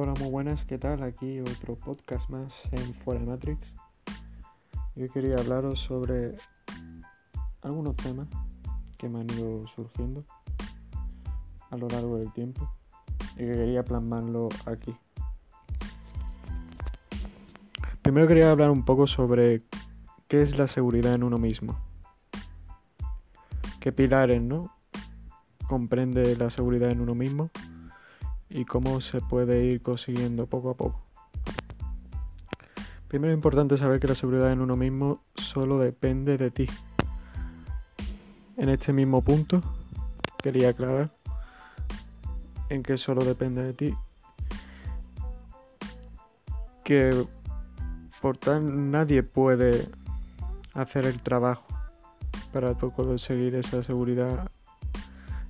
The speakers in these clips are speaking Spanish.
Hola, muy buenas, ¿qué tal? Aquí otro podcast más en Fuera Matrix. Yo quería hablaros sobre algunos temas que me han ido surgiendo a lo largo del tiempo y que quería plasmarlo aquí. Primero quería hablar un poco sobre qué es la seguridad en uno mismo. ¿Qué pilares, no? Comprende la seguridad en uno mismo y cómo se puede ir consiguiendo poco a poco. Primero es importante saber que la seguridad en uno mismo solo depende de ti. En este mismo punto quería aclarar en que solo depende de ti. Que por tal nadie puede hacer el trabajo para conseguir esa seguridad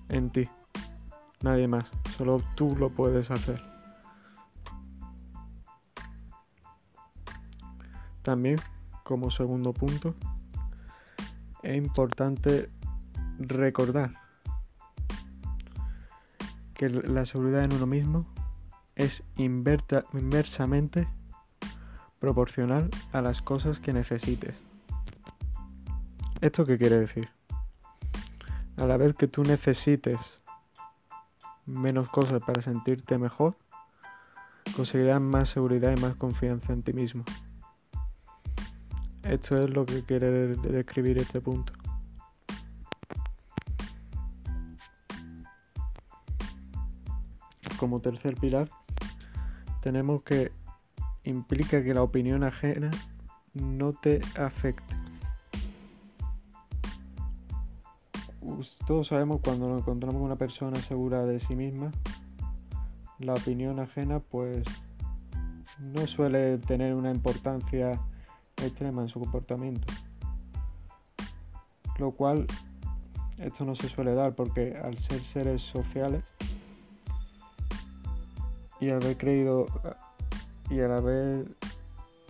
en ti. Nadie más. Solo tú lo puedes hacer. También, como segundo punto, es importante recordar que la seguridad en uno mismo es inversamente proporcional a las cosas que necesites. ¿Esto qué quiere decir? A la vez que tú necesites menos cosas para sentirte mejor, conseguirás más seguridad y más confianza en ti mismo. Esto es lo que quiere describir este punto. Como tercer pilar, tenemos que implica que la opinión ajena no te afecte. Todos sabemos cuando nos encontramos con una persona segura de sí misma, la opinión ajena pues no suele tener una importancia extrema en su comportamiento. Lo cual esto no se suele dar porque al ser seres sociales y haber creído y al haber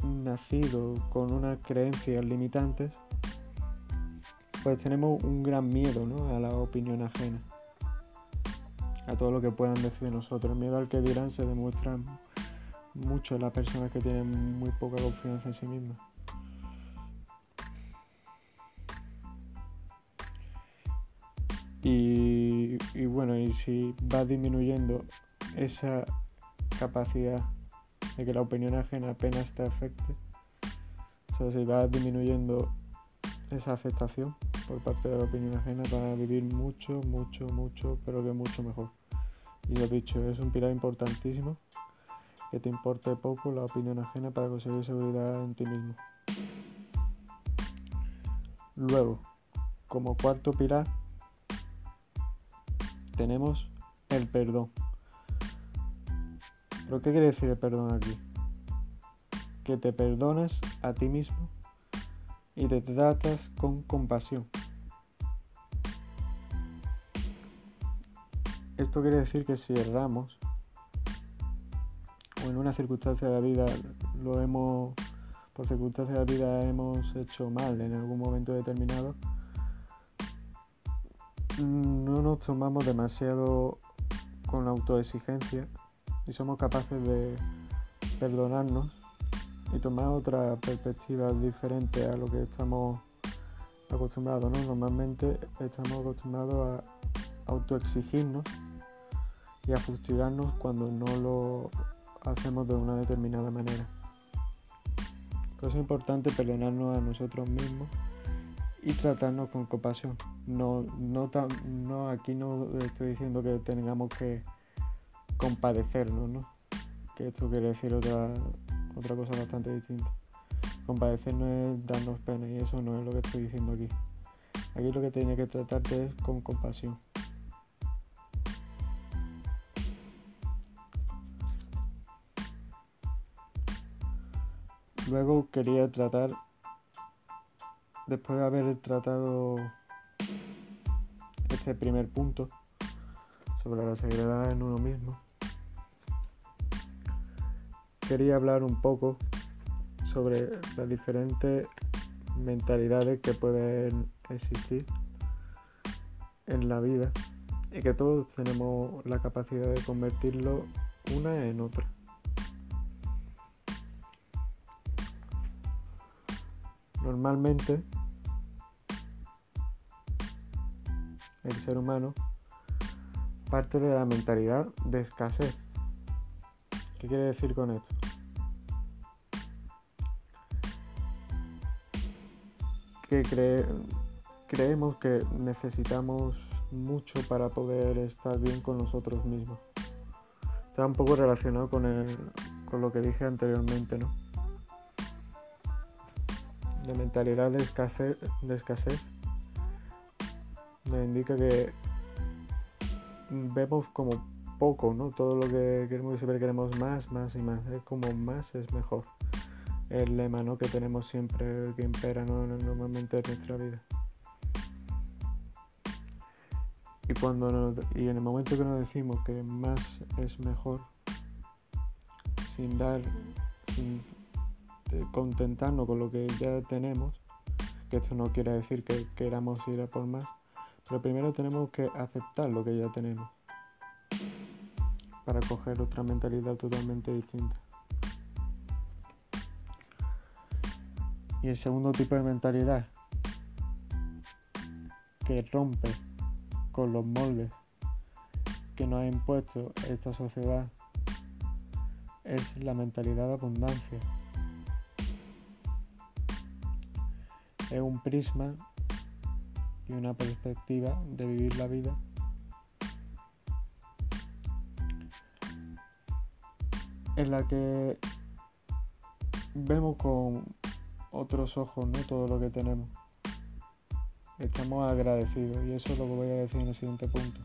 nacido con unas creencias limitantes, pues tenemos un gran miedo a la opinión ajena, a todo lo que puedan decir de nosotros. El miedo al que dirán se demuestra mucho en las personas que tienen muy poca confianza en sí mismas. Y, y, bueno, y si va disminuyendo esa capacidad de que la opinión ajena apenas te afecte, o sea, si va disminuyendo esa aceptación, por parte de la opinión ajena para vivir mucho, mucho, mucho, pero que mucho mejor. Y lo dicho, es un pilar importantísimo que te importe poco la opinión ajena para conseguir seguridad en ti mismo. Luego, como cuarto pilar, tenemos el perdón. ¿Pero qué quiere decir el perdón aquí? Que te perdones a ti mismo y te tratas con compasión. Esto quiere decir que si erramos o en una circunstancia de la vida lo hemos, por circunstancias de la vida hemos hecho mal en algún momento determinado, no nos tomamos demasiado con la autoexigencia y somos capaces de perdonarnos y tomar otra perspectiva diferente a lo que estamos acostumbrados, ¿no? Normalmente estamos acostumbrados a autoexigirnos y a cuando no lo hacemos de una determinada manera. es importante perdonarnos a nosotros mismos y tratarnos con compasión. No, no, aquí no estoy diciendo que tengamos que compadecernos, ¿no? Que esto quiere decir otra, otra cosa bastante distinta. Compadecer no es darnos pena y eso no es lo que estoy diciendo aquí. Aquí lo que tiene que tratarte es con compasión. Luego quería tratar, después de haber tratado este primer punto sobre la seguridad en uno mismo, quería hablar un poco sobre las diferentes mentalidades que pueden existir en la vida y que todos tenemos la capacidad de convertirlo una en otra. Normalmente el ser humano parte de la mentalidad de escasez. ¿Qué quiere decir con esto? Que creemos que necesitamos mucho para poder estar bien con nosotros mismos. Está un poco relacionado con, con lo que dije anteriormente, ¿no? La mentalidad de escasez, de escasez me indica que vemos como poco, ¿no? Todo lo que queremos siempre queremos más, más y más. Es como más es mejor. El lema, ¿no? Que tenemos siempre, que impera normalmente en nuestra vida. Y, cuando y en el momento que nos decimos que más es mejor, sin dar, sin contentarnos con lo que ya tenemos, que esto no quiere decir que queramos ir a por más, pero primero tenemos que aceptar lo que ya tenemos para coger otra mentalidad totalmente distinta. Y el segundo tipo de mentalidad que rompe con los moldes que nos ha impuesto esta sociedad es la mentalidad de abundancia. Es un prisma y una perspectiva de vivir la vida en la que vemos con otros ojos ¿no? todo lo que tenemos. Estamos agradecidos y eso es lo que voy a decir en el siguiente punto.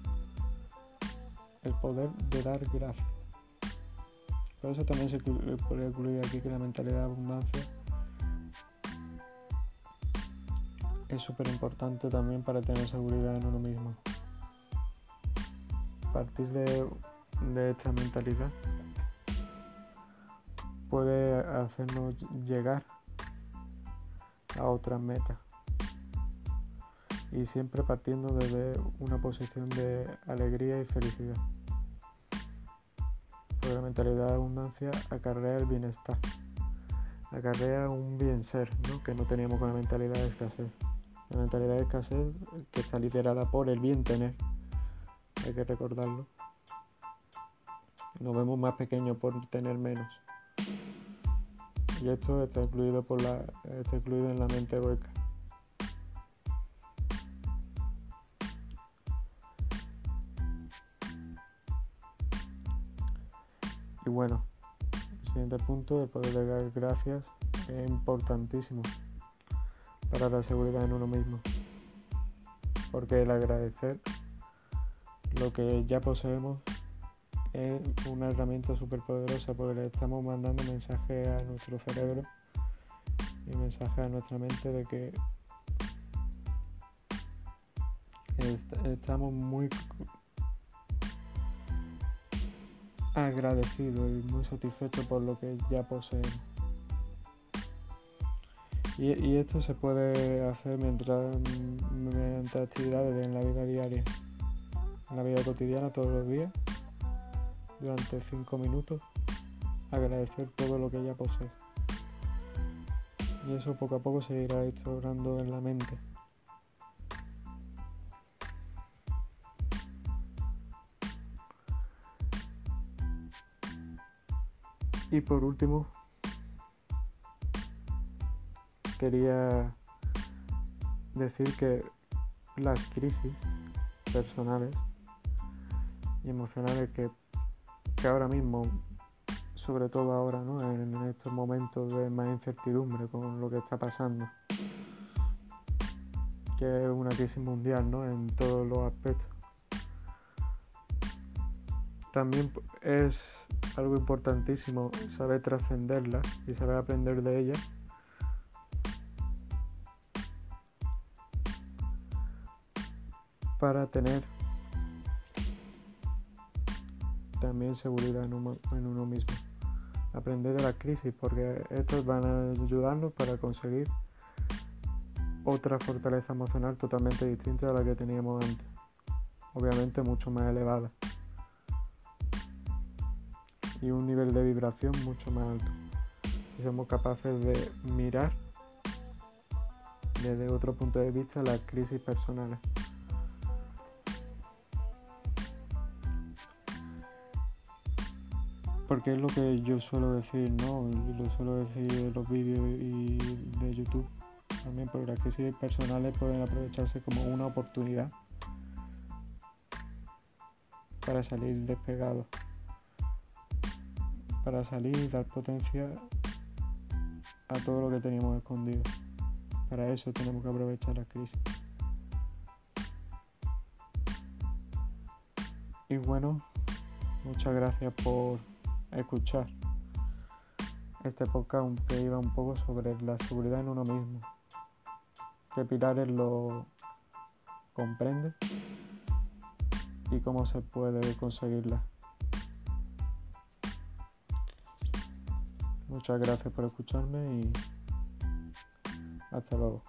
El poder de dar gracias. Por eso también se podría incluir aquí que la mentalidad de abundancia es súper importante también para tener seguridad en uno mismo. Partir de, esta mentalidad puede hacernos llegar a otras metas. Y siempre partiendo desde una posición de alegría y felicidad. Porque la mentalidad de abundancia acarrea el bienestar. Acarrea un bien ser, ¿no? que no teníamos con la mentalidad de escasez. La mentalidad de escasez que está liderada por el bien tener. Hay que recordarlo. Nos vemos más pequeños por tener menos. Y esto está incluido, por la, está incluido en la mente hueca. Y bueno, el siguiente punto, el poder de dar gracias, es importantísimo para la seguridad en uno mismo. Porque el agradecer lo que ya poseemos es una herramienta súper poderosa porque le estamos mandando mensaje a nuestro cerebro y mensaje a nuestra mente de que estamos muy agradecidos y muy satisfechos por lo que ya poseemos. Y, esto se puede hacer mientras, mediante actividades en la vida diaria, en la vida cotidiana todos los días, durante 5 minutos, agradecer todo lo que ya posee. Y eso poco a poco se irá instaurando en la mente. Y por último, quería decir que las crisis personales y emocionales que, ahora mismo, sobre todo ahora, en, estos momentos de más incertidumbre con lo que está pasando, que es una crisis mundial ¿no? en todos los aspectos, también es algo importantísimo saber trascenderla y saber aprender de ella para tener también seguridad en uno, mismo. Aprender de la crisis porque estos van a ayudarnos para conseguir otra fortaleza emocional totalmente distinta a la que teníamos antes. Obviamente mucho más elevada. Y un nivel de vibración mucho más alto. Y somos capaces de mirar desde otro punto de vista las crisis personales. Porque es lo que yo suelo decir, ¿no? Lo suelo decir en los vídeos de YouTube también, porque las crisis personales pueden aprovecharse como una oportunidad para salir despegado, para salir y dar potencia a todo lo que teníamos escondido. Para eso tenemos que aprovechar la crisis. Y bueno, muchas gracias por escuchar este podcast que iba un poco sobre la seguridad en uno mismo. Que Pilares lo comprende y cómo se puede conseguirla. Muchas gracias por escucharme y hasta luego.